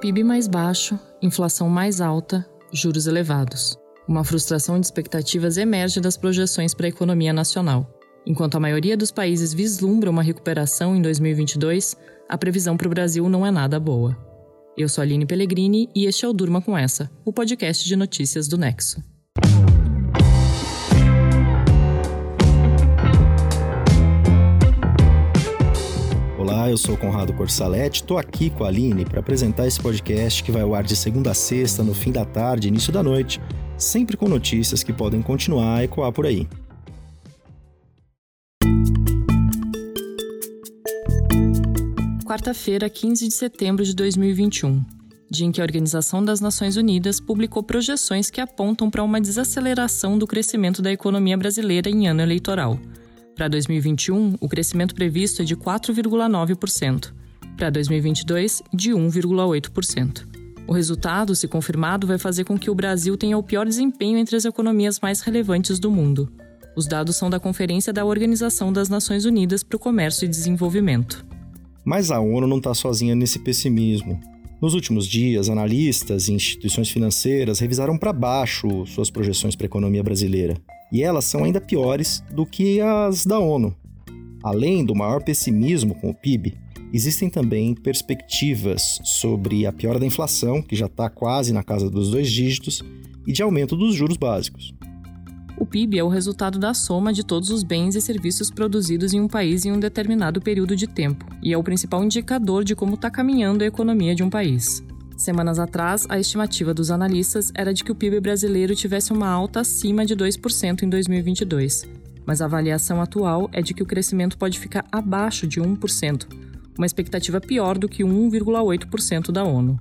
PIB mais baixo, inflação mais alta, juros elevados. Uma frustração de expectativas emerge das projeções para a economia nacional. Enquanto a maioria dos países vislumbra uma recuperação em 2022, a previsão para o Brasil não é nada boa. Eu sou Aline Pellegrini e este é o Durma com Essa, o podcast de notícias do Nexo. Eu sou Conrado Corsaletti, estou aqui com a Aline para apresentar esse podcast que vai ao ar de segunda a sexta, no fim da tarde, início da noite, sempre com notícias que podem continuar a ecoar por aí. Quarta-feira, 15 de setembro de 2021, dia em que a Organização das Nações Unidas publicou projeções que apontam para uma desaceleração do crescimento da economia brasileira em ano eleitoral para 2021, o crescimento previsto é de 4,9%. Para 2022, de 1,8%. O resultado, se confirmado, vai fazer com que o Brasil tenha o pior desempenho entre as economias mais relevantes do mundo. Os dados são da Conferência da Organização das Nações Unidas para o Comércio e Desenvolvimento. Mas a ONU não está sozinha nesse pessimismo. Nos últimos dias, analistas e instituições financeiras revisaram para baixo suas projeções para a economia brasileira e elas são ainda piores do que as da ONU. Além do maior pessimismo com o PIB, existem também perspectivas sobre a piora da inflação, que já está quase na casa dos dois dígitos, e de aumento dos juros básicos. O PIB é o resultado da soma de todos os bens e serviços produzidos em um país em um determinado período de tempo, e é o principal indicador de como está caminhando a economia de um país. Semanas atrás, a estimativa dos analistas era de que o PIB brasileiro tivesse uma alta acima de 2% em 2022, mas a avaliação atual é de que o crescimento pode ficar abaixo de 1%, uma expectativa pior do que 1,8% da ONU.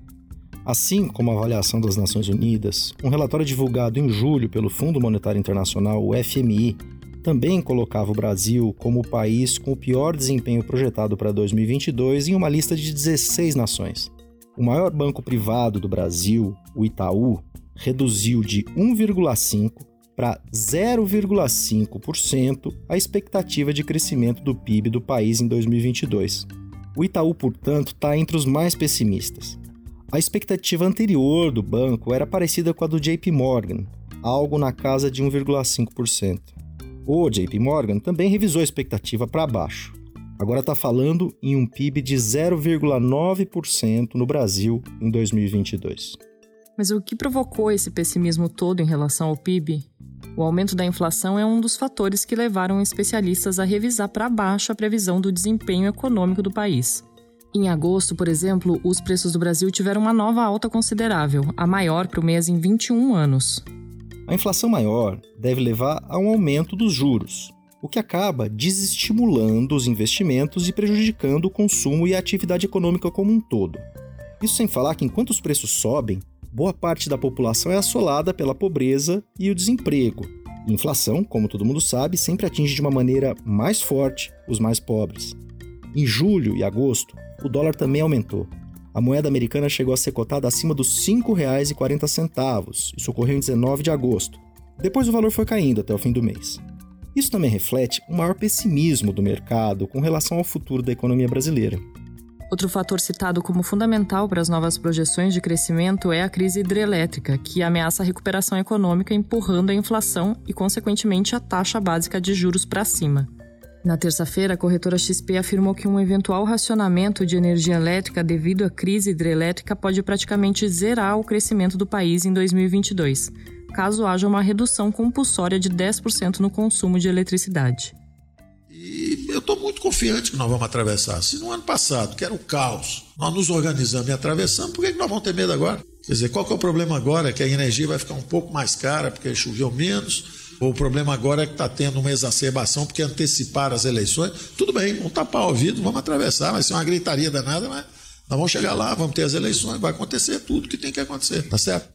Assim como a avaliação das Nações Unidas, um relatório divulgado em julho pelo Fundo Monetário Internacional, o FMI, também colocava o Brasil como o país com o pior desempenho projetado para 2022 em uma lista de 16 nações. O maior banco privado do Brasil, o Itaú, reduziu de 1,5% para 0,5% a expectativa de crescimento do PIB do país em 2022. O Itaú, portanto, está entre os mais pessimistas. A expectativa anterior do banco era parecida com a do JP Morgan, algo na casa de 1,5%. O JP Morgan também revisou a expectativa para baixo. Agora está falando em um PIB de 0,9% no Brasil em 2022. Mas o que provocou esse pessimismo todo em relação ao PIB? O aumento da inflação é um dos fatores que levaram especialistas a revisar para baixo a previsão do desempenho econômico do país. Em agosto, por exemplo, os preços do Brasil tiveram uma nova alta considerável, a maior para o mês em 21 anos. A inflação maior deve levar a um aumento dos juros, o que acaba desestimulando os investimentos e prejudicando o consumo e a atividade econômica como um todo. Isso sem falar que enquanto os preços sobem, boa parte da população é assolada pela pobreza e o desemprego. Inflação, como todo mundo sabe, sempre atinge de uma maneira mais forte os mais pobres. Em julho e agosto, o dólar também aumentou. A moeda americana chegou a ser cotada acima dos R$ 5,40. Isso ocorreu em 19 de agosto. Depois o valor foi caindo até o fim do mês. Isso também reflete o maior pessimismo do mercado com relação ao futuro da economia brasileira. Outro fator citado como fundamental para as novas projeções de crescimento é a crise hidrelétrica, que ameaça a recuperação econômica empurrando a inflação e, consequentemente, a taxa básica de juros para cima. Na terça-feira, a corretora XP afirmou que um eventual racionamento de energia elétrica devido à crise hidrelétrica pode praticamente zerar o crescimento do país em 2022 caso haja uma redução compulsória de 10% no consumo de eletricidade. E eu estou muito confiante que nós vamos atravessar. Se no ano passado, que era o caos, nós nos organizamos e atravessamos, por que nós vamos ter medo agora? Quer dizer, qual que é o problema agora? Que a energia vai ficar um pouco mais cara porque choveu menos? O problema agora é que está tendo uma exacerbação porque anteciparam as eleições? Tudo bem, vamos tapar o ouvido, vamos atravessar, vai ser uma gritaria danada, mas nós vamos chegar lá, vamos ter as eleições, vai acontecer tudo que tem que acontecer, tá certo?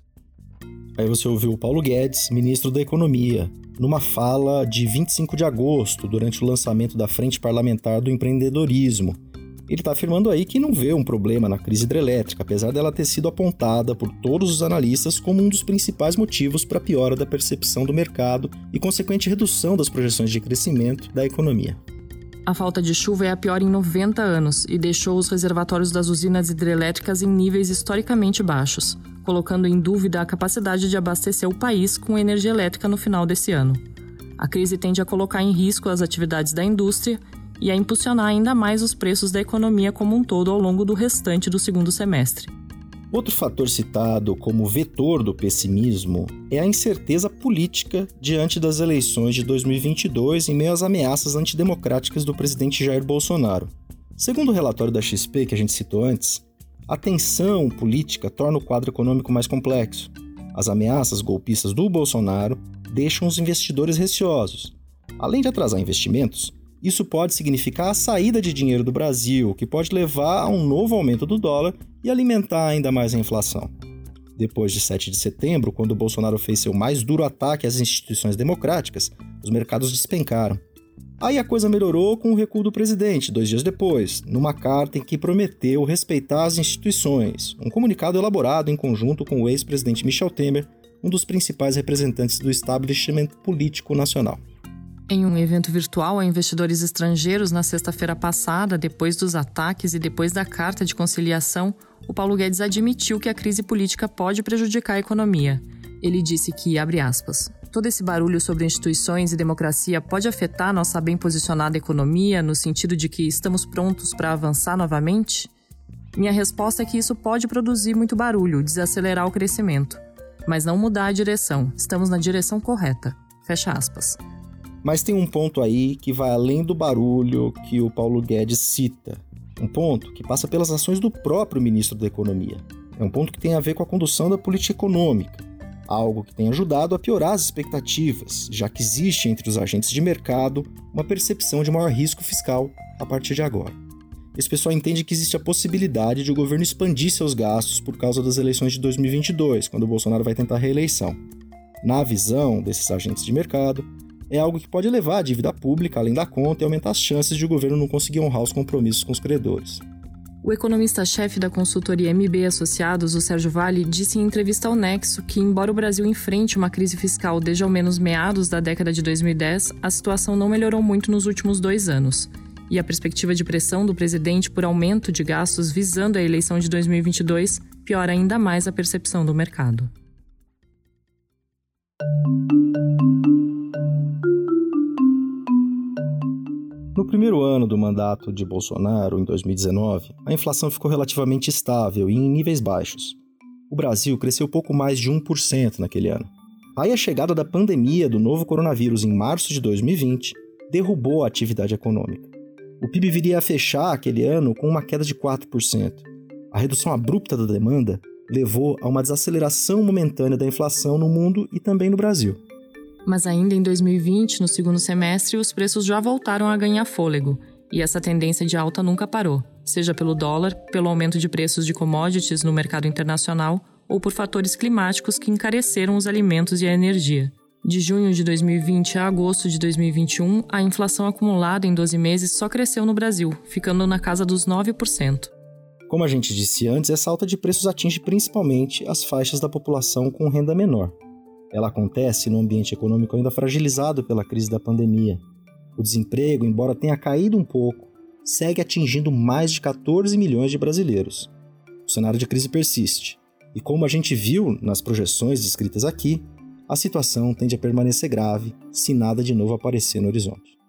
Aí você ouviu o Paulo Guedes, ministro da Economia, numa fala de 25 de agosto, durante o lançamento da Frente Parlamentar do Empreendedorismo. Ele está afirmando aí que não vê um problema na crise hidrelétrica, apesar dela ter sido apontada por todos os analistas como um dos principais motivos para a piora da percepção do mercado e consequente redução das projeções de crescimento da economia. A falta de chuva é a pior em 90 anos e deixou os reservatórios das usinas hidrelétricas em níveis historicamente baixos, colocando em dúvida a capacidade de abastecer o país com energia elétrica no final desse ano. A crise tende a colocar em risco as atividades da indústria e a impulsionar ainda mais os preços da economia como um todo ao longo do restante do segundo semestre. Outro fator citado como vetor do pessimismo é a incerteza política diante das eleições de 2022 em meio às ameaças antidemocráticas do presidente Jair Bolsonaro. Segundo o relatório da XP que a gente citou antes, a tensão política torna o quadro econômico mais complexo. As ameaças golpistas do Bolsonaro deixam os investidores receosos. Além de atrasar investimentos, isso pode significar a saída de dinheiro do Brasil, que pode levar a um novo aumento do dólar e alimentar ainda mais a inflação. Depois de 7 de setembro, quando Bolsonaro fez seu mais duro ataque às instituições democráticas, os mercados despencaram. Aí a coisa melhorou com o recuo do presidente, dois dias depois, numa carta em que prometeu respeitar as instituições, um comunicado elaborado em conjunto com o ex-presidente Michel Temer, um dos principais representantes do establishment político nacional. Em um evento virtual a investidores estrangeiros na sexta-feira passada, depois dos ataques e depois da carta de conciliação, o Paulo Guedes admitiu que a crise política pode prejudicar a economia. Ele disse que, abre aspas, todo esse barulho sobre instituições e democracia pode afetar nossa bem posicionada economia no sentido de que estamos prontos para avançar novamente? Minha resposta é que isso pode produzir muito barulho, desacelerar o crescimento, mas não mudar a direção. Estamos na direção correta. Fecha aspas. Mas tem um ponto aí que vai além do barulho que o Paulo Guedes cita. Um ponto que passa pelas ações do próprio ministro da Economia. É um ponto que tem a ver com a condução da política econômica, algo que tem ajudado a piorar as expectativas, já que existe entre os agentes de mercado uma percepção de maior risco fiscal a partir de agora. Esse pessoal entende que existe a possibilidade de o governo expandir seus gastos por causa das eleições de 2022, quando o Bolsonaro vai tentar a reeleição. Na visão desses agentes de mercado, é algo que pode levar a dívida pública além da conta e aumentar as chances de o governo não conseguir honrar os compromissos com os credores. O economista-chefe da consultoria MB Associados, o Sérgio Vale, disse em entrevista ao Nexo que, embora o Brasil enfrente uma crise fiscal desde ao menos meados da década de 2010, a situação não melhorou muito nos últimos dois anos. E a perspectiva de pressão do presidente por aumento de gastos visando a eleição de 2022 piora ainda mais a percepção do mercado. No primeiro ano do mandato de Bolsonaro, em 2019, a inflação ficou relativamente estável e em níveis baixos. O Brasil cresceu pouco mais de 1% naquele ano. Aí a chegada da pandemia do novo coronavírus em março de 2020 derrubou a atividade econômica. O PIB viria a fechar aquele ano com uma queda de 4%. A redução abrupta da demanda levou a uma desaceleração momentânea da inflação no mundo e também no Brasil. Mas ainda em 2020, no segundo semestre, os preços já voltaram a ganhar fôlego, e essa tendência de alta nunca parou, seja pelo dólar, pelo aumento de preços de commodities no mercado internacional ou por fatores climáticos que encareceram os alimentos e a energia. De junho de 2020 a agosto de 2021, a inflação acumulada em 12 meses só cresceu no Brasil, ficando na casa dos 9%. Como a gente disse antes, essa alta de preços atinge principalmente as faixas da população com renda menor. Ela acontece num ambiente econômico ainda fragilizado pela crise da pandemia. O desemprego, embora tenha caído um pouco, segue atingindo mais de 14 milhões de brasileiros. O cenário de crise persiste, e como a gente viu nas projeções descritas aqui, a situação tende a permanecer grave se nada de novo aparecer no horizonte.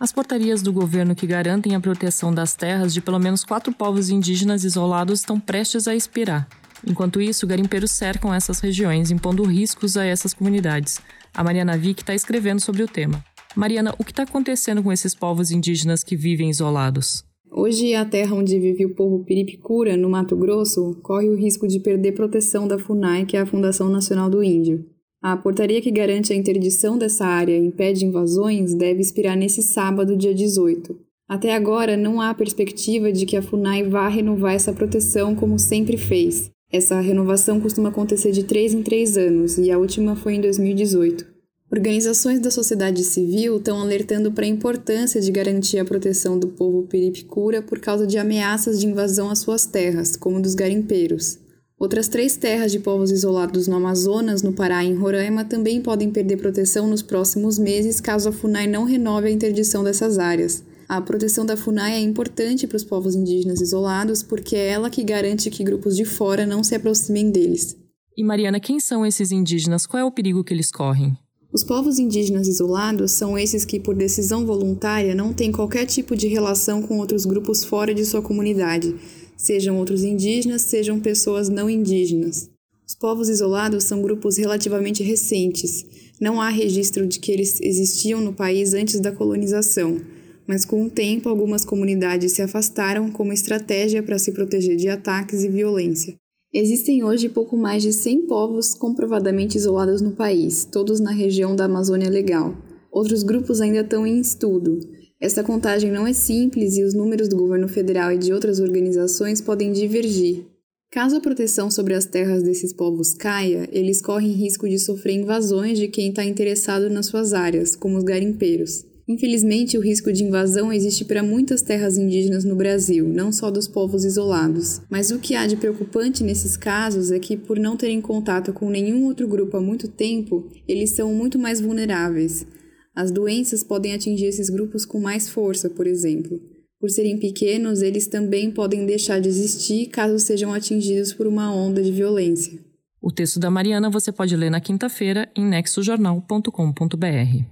As portarias do governo que garantem a proteção das terras de pelo menos quatro povos indígenas isolados estão prestes a expirar. Enquanto isso, garimpeiros cercam essas regiões, impondo riscos a essas comunidades. A Mariana Vick está escrevendo sobre o tema. Mariana, o que está acontecendo com esses povos indígenas que vivem isolados? Hoje, a terra onde vive o povo Piripicura, no Mato Grosso, corre o risco de perder proteção da FUNAI, que é a Fundação Nacional do Índio. A portaria que garante a interdição dessa área e impede invasões deve expirar nesse sábado, dia 18. Até agora, não há perspectiva de que a FUNAI vá renovar essa proteção como sempre fez. Essa renovação costuma acontecer de três em três anos e a última foi em 2018. Organizações da sociedade civil estão alertando para a importância de garantir a proteção do povo piripicura por causa de ameaças de invasão às suas terras, como dos garimpeiros. Outras três terras de povos isolados no Amazonas, no Pará e em Roraima também podem perder proteção nos próximos meses caso a FUNAI não renove a interdição dessas áreas. A proteção da FUNAI é importante para os povos indígenas isolados porque é ela que garante que grupos de fora não se aproximem deles. E Mariana, quem são esses indígenas? Qual é o perigo que eles correm? Os povos indígenas isolados são esses que, por decisão voluntária, não têm qualquer tipo de relação com outros grupos fora de sua comunidade, sejam outros indígenas, sejam pessoas não indígenas. Os povos isolados são grupos relativamente recentes. Não há registro de que eles existiam no país antes da colonização, mas com o tempo algumas comunidades se afastaram como estratégia para se proteger de ataques e violência. Existem hoje pouco mais de 100 povos comprovadamente isolados no país, todos na região da Amazônia Legal. Outros grupos ainda estão em estudo, essa contagem não é simples e os números do governo federal e de outras organizações podem divergir. Caso a proteção sobre as terras desses povos caia, eles correm risco de sofrer invasões de quem está interessado nas suas áreas, como os garimpeiros. Infelizmente, o risco de invasão existe para muitas terras indígenas no Brasil, não só dos povos isolados. Mas o que há de preocupante nesses casos é que, por não terem contato com nenhum outro grupo há muito tempo, eles são muito mais vulneráveis. As doenças podem atingir esses grupos com mais força, por exemplo. Por serem pequenos, eles também podem deixar de existir caso sejam atingidos por uma onda de violência. O texto da Mariana você pode ler na quinta-feira em nexojornal.com.br.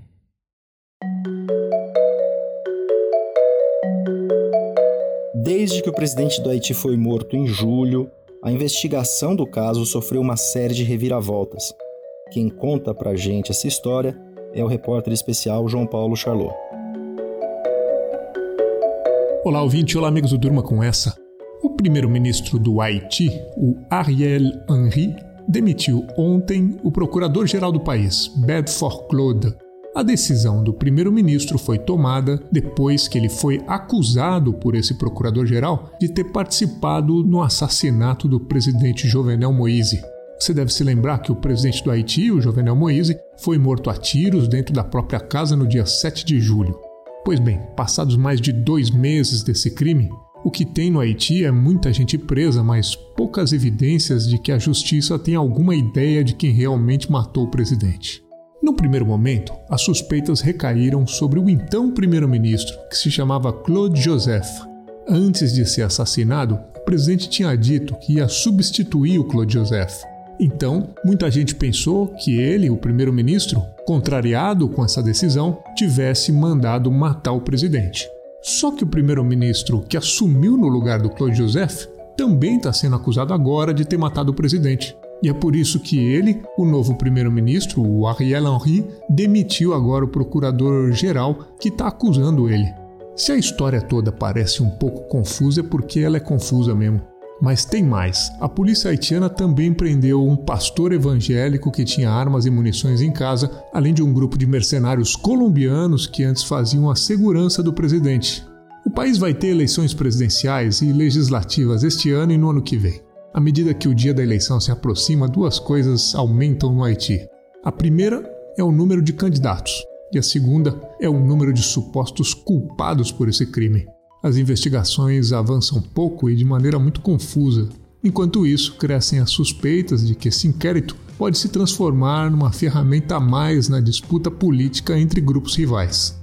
Desde que o presidente do Haiti foi morto em julho, a investigação do caso sofreu uma série de reviravoltas. Quem conta pra gente essa história é o repórter especial João Paulo Charlot. Olá, ouvinte. Olá, amigos do Durma com essa. O primeiro-ministro do Haiti, o Ariel Henry, demitiu ontem o procurador-geral do país, Bedford Claude. A decisão do primeiro-ministro foi tomada depois que ele foi acusado por esse procurador-geral de ter participado no assassinato do presidente Jovenel Moïse. Você deve se lembrar que o presidente do Haiti, o Jovenel Moïse, foi morto a tiros dentro da própria casa no dia 7 de julho. Pois bem, passados mais de dois meses desse crime, o que tem no Haiti é muita gente presa, mas poucas evidências de que a justiça tem alguma ideia de quem realmente matou o presidente. No primeiro momento, as suspeitas recaíram sobre o então primeiro-ministro, que se chamava Claude Joseph. Antes de ser assassinado, o presidente tinha dito que ia substituir o Claude Joseph. Então, muita gente pensou que ele, o primeiro-ministro, contrariado com essa decisão, tivesse mandado matar o presidente. Só que o primeiro-ministro que assumiu no lugar do Claude Joseph também está sendo acusado agora de ter matado o presidente. E é por isso que ele, o novo primeiro-ministro, o Ariel Henry, demitiu agora o procurador-geral que está acusando ele. Se a história toda parece um pouco confusa, é porque ela é confusa mesmo. Mas tem mais. A polícia haitiana também prendeu um pastor evangélico que tinha armas e munições em casa, além de um grupo de mercenários colombianos que antes faziam a segurança do presidente. O país vai ter eleições presidenciais e legislativas este ano e no ano que vem. À medida que o dia da eleição se aproxima, duas coisas aumentam no Haiti. A primeira é o número de candidatos, e a segunda é o número de supostos culpados por esse crime as investigações avançam pouco e de maneira muito confusa. Enquanto isso, crescem as suspeitas de que esse inquérito pode se transformar numa ferramenta a mais na disputa política entre grupos rivais.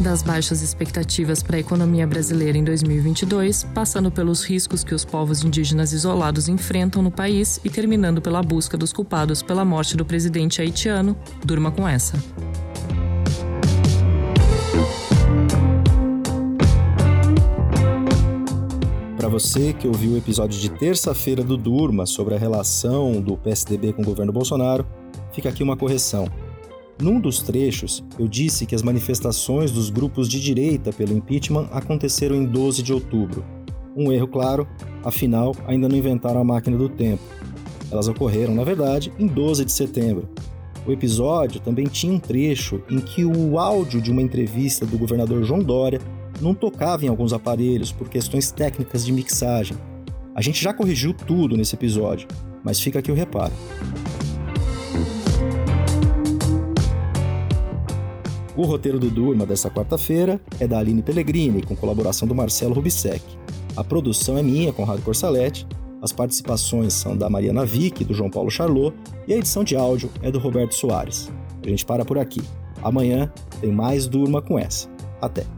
Das baixas expectativas para a economia brasileira em 2022, passando pelos riscos que os povos indígenas isolados enfrentam no país e terminando pela busca dos culpados pela morte do presidente haitiano, durma com essa. Para você que ouviu o episódio de terça-feira do Durma sobre a relação do PSDB com o governo Bolsonaro, fica aqui uma correção. Num dos trechos, eu disse que as manifestações dos grupos de direita pelo impeachment aconteceram em 12 de outubro. Um erro, claro, afinal, ainda não inventaram a máquina do tempo. Elas ocorreram, na verdade, em 12 de setembro. O episódio também tinha um trecho em que o áudio de uma entrevista do governador João Dória não tocava em alguns aparelhos por questões técnicas de mixagem. A gente já corrigiu tudo nesse episódio, mas fica aqui o reparo. O roteiro do Durma dessa quarta-feira é da Aline Pellegrini, com colaboração do Marcelo Rubissec. A produção é minha, com Conrado Corsalete. As participações são da Mariana Vick e do João Paulo Charlot, e a edição de áudio é do Roberto Soares. A gente para por aqui. Amanhã tem mais Durma com essa. Até!